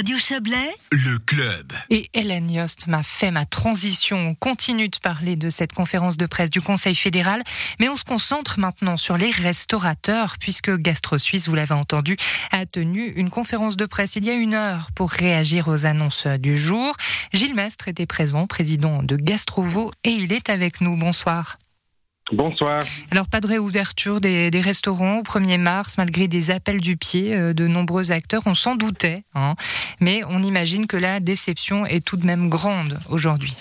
Radio Chablais, le club. Et Hélène Yost m'a fait ma transition. On continue de parler de cette conférence de presse du Conseil fédéral, mais on se concentre maintenant sur les restaurateurs, puisque Gastro Suisse, vous l'avez entendu, a tenu une conférence de presse il y a une heure pour réagir aux annonces du jour. Gilles Mestre était présent, président de Gastrovo, et il est avec nous. Bonsoir. Bonsoir. Alors, pas de réouverture des, restaurants au 1er mars, malgré des appels du pied euh, de nombreux acteurs. On s'en doutait, hein. mais on imagine que la déception est tout de même grande aujourd'hui.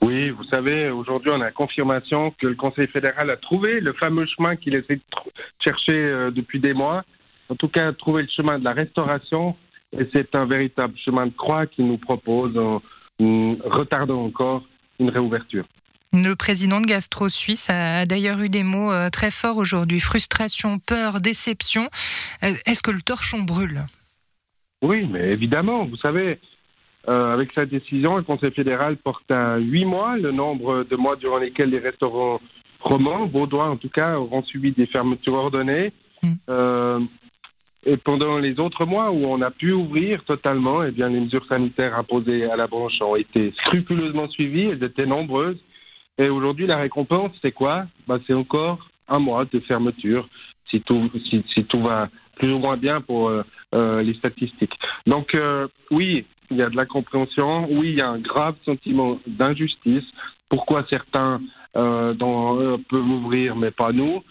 Oui, vous savez, aujourd'hui, on a confirmation que le Conseil fédéral a trouvé le fameux chemin qu'il essaie de chercher euh, depuis des mois. En tout cas, trouvé le chemin de la restauration. Et c'est un véritable chemin de croix qu'il nous propose en retardant encore une réouverture. Le président de Gastro Suisse a d'ailleurs eu des mots euh, très forts aujourd'hui. Frustration, peur, déception. Euh, est-ce que le torchon brûle? Oui, mais évidemment, vous savez, euh, avec sa décision, le Conseil fédéral porte à huit mois le nombre de mois durant lesquels les restaurants romans, vaudois en tout cas, auront subi des fermetures ordonnées. Mm. et pendant les autres mois où on a pu ouvrir totalement, eh bien, les mesures sanitaires imposées à la branche ont été scrupuleusement suivies, elles étaient nombreuses. Et aujourd'hui, la récompense, c'est quoi? Bah, C'est encore un mois de fermeture, si tout, si, si tout va plus ou moins bien pour euh, euh les statistiques. Donc, euh, oui, il y a de la compréhension, oui, il y a un grave sentiment d'injustice. Pourquoi certains euh, euh, peuvent ouvrir, mais pas nous?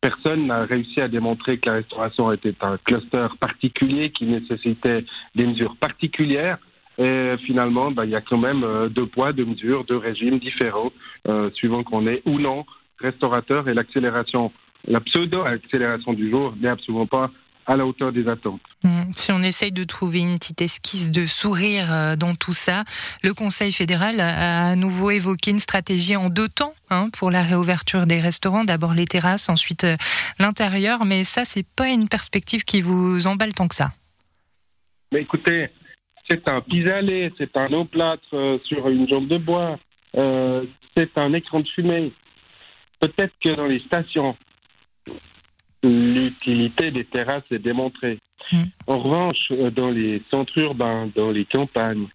Personne n'a réussi à démontrer que la restauration était un cluster particulier qui nécessitait des mesures particulières. Et finalement, bah, il y a quand même euh, deux poids, deux mesures, deux régimes différents, euh, suivant qu'on est ou non restaurateur. Et l'accélération, la pseudo-accélération du jour n'est absolument pas à la hauteur des attentes. Mmh. Si on essaye de trouver une petite esquisse de sourire euh, dans tout ça, le Conseil fédéral a à nouveau évoqué une stratégie en deux temps hein, pour la réouverture des restaurants. D'abord les terrasses, ensuite l'intérieur. Mais ça, c'est pas une perspective qui vous emballe tant que ça. Mais écoutez, c'est un pis-aller, c'est un eau plâtre euh, sur une jambe de bois, euh, c'est un écran de fumée. Peut-être que dans les stations, l'utilité des terrasses est démontrée. Hmm. En revanche, euh, dans les centres urbains, dans les campagnes,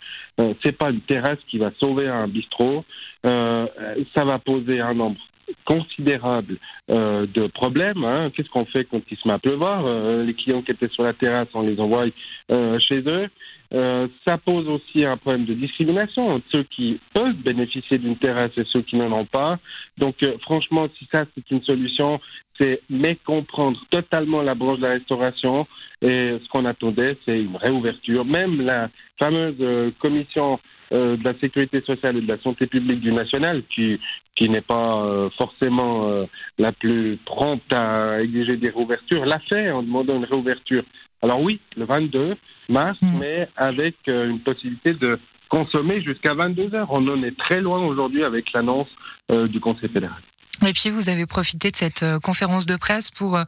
c'est pas une terrasse qui va sauver un bistrot. ça va poser un nombre considérable de problèmes. Hein. Qu'est-ce qu'on fait quand il se met à pleuvoir Les clients qui étaient sur la terrasse, on les envoie chez eux. Euh, ça pose aussi un problème de discrimination entre ceux qui peuvent bénéficier d'une terrasse et ceux qui n'en ont pas. Donc, euh, franchement, si ça c'est une solution, c'est mécomprendre totalement la branche de la restauration. Et ce qu'on attendait, c'est une réouverture. Même la fameuse euh, commission de la sécurité sociale et de la santé publique du national, qui, qui n'est pas forcément la plus prompte à exiger des réouvertures, l'a fait en demandant une réouverture. Alors oui, le 22 mars, hmm. mais avec euh, une possibilité de consommer jusqu'à 22 heures. On en est très loin aujourd'hui avec l'annonce euh, du Conseil fédéral. Et puis vous avez profité de cette euh, conférence de presse pour,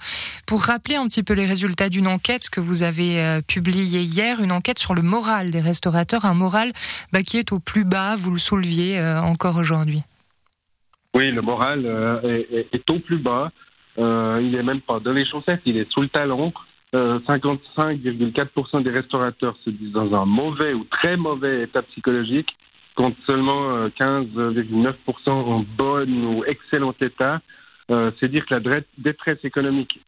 pour rappeler un petit peu les résultats d'une enquête que vous avez publiée hier, une enquête sur le moral des restaurateurs, un moral bah, qui est au plus bas, vous le souleviez encore aujourd'hui. Oui, le moral est, est, au plus bas. il n'est même pas dans les chaussettes, il est sous le talon. 55,4% euh, des restaurateurs se disent dans un mauvais ou très mauvais état psychologique, contre seulement 15,9% euh, en bon ou excellent état. Euh, c'est dire que la détresse économique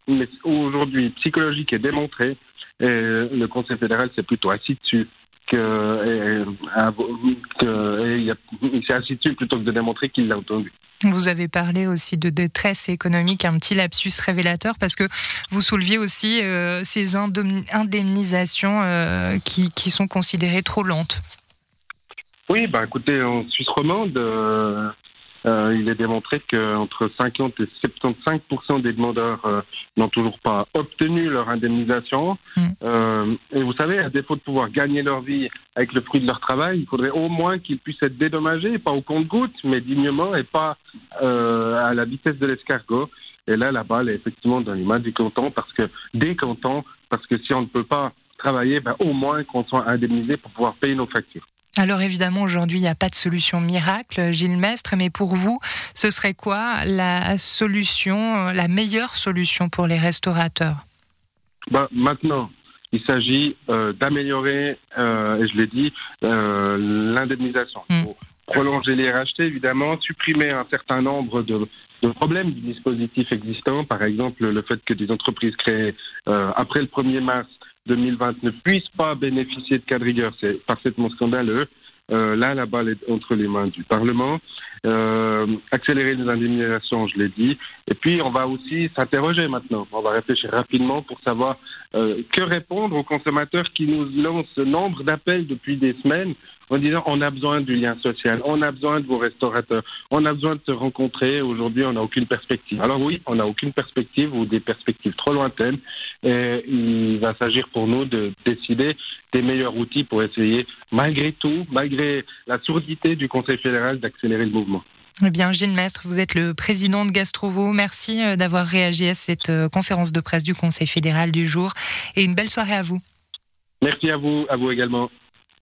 aujourd'hui psychologique est démontrée et le Conseil fédéral s'est plutôt assis dessus que, il s'est assis dessus plutôt que de démontrer qu'il l'a entendu. Vous avez parlé aussi de détresse économique, un petit lapsus révélateur, parce que vous souleviez aussi euh, ces indemnisations euh, qui, sont considérées trop lentes. Oui, bah écoutez, en Suisse romande, euh, euh, il est démontré qu'entre 50 et 75% des demandeurs euh, n'ont toujours pas obtenu leur indemnisation. Mm. Euh, et vous savez, à défaut de pouvoir gagner leur vie avec le fruit de leur travail, il faudrait au moins qu'ils puissent être dédommagés, pas au compte-goutte, mais dignement et pas à la vitesse de l'escargot. Et là, la balle est effectivement dans les mains des cantons, parce que des cantons, parce que si on ne peut pas travailler, ben, au moins qu'on soit indemnisé pour pouvoir payer nos factures. Alors évidemment, aujourd'hui, il n'y a pas de solution miracle, Gilles Mestre, mais pour vous, ce serait quoi la solution, la meilleure solution pour les restaurateurs? Bah, Maintenant, il s'agit d'améliorer, et je l'ai dit, l'indemnisation. Mm. prolonger les RHT, évidemment, supprimer un certain nombre de, de problèmes du dispositif existant, par exemple le fait que des entreprises créées après le 1er mars 2020 ne puissent pas bénéficier de cas de rigueur, c'est parfaitement scandaleux. Euh, là, la balle est entre les mains du Parlement. Euh, accélérer les indemnisations, je l'ai dit. Et puis, on va aussi s'interroger maintenant. On va réfléchir rapidement pour savoir euh, que répondre aux consommateurs qui nous lancent ce nombre d'appels depuis des semaines en disant on a besoin du lien social, on a besoin de vos restaurateurs, on a besoin de se rencontrer. Aujourd'hui, on n'a aucune perspective. Alors oui, on n'a aucune perspective ou des perspectives trop lointaines. Et il va s'agir pour nous de décider des meilleurs outils pour essayer, malgré tout, malgré la sourdité du Conseil fédéral, d'accélérer le mouvement. Eh bien, Gilles Mestre, vous êtes le président de Gastrovo. Merci euh, d'avoir réagi à cette euh, conférence de presse du Conseil fédéral du jour et une belle soirée à vous. Merci à vous, à vous également.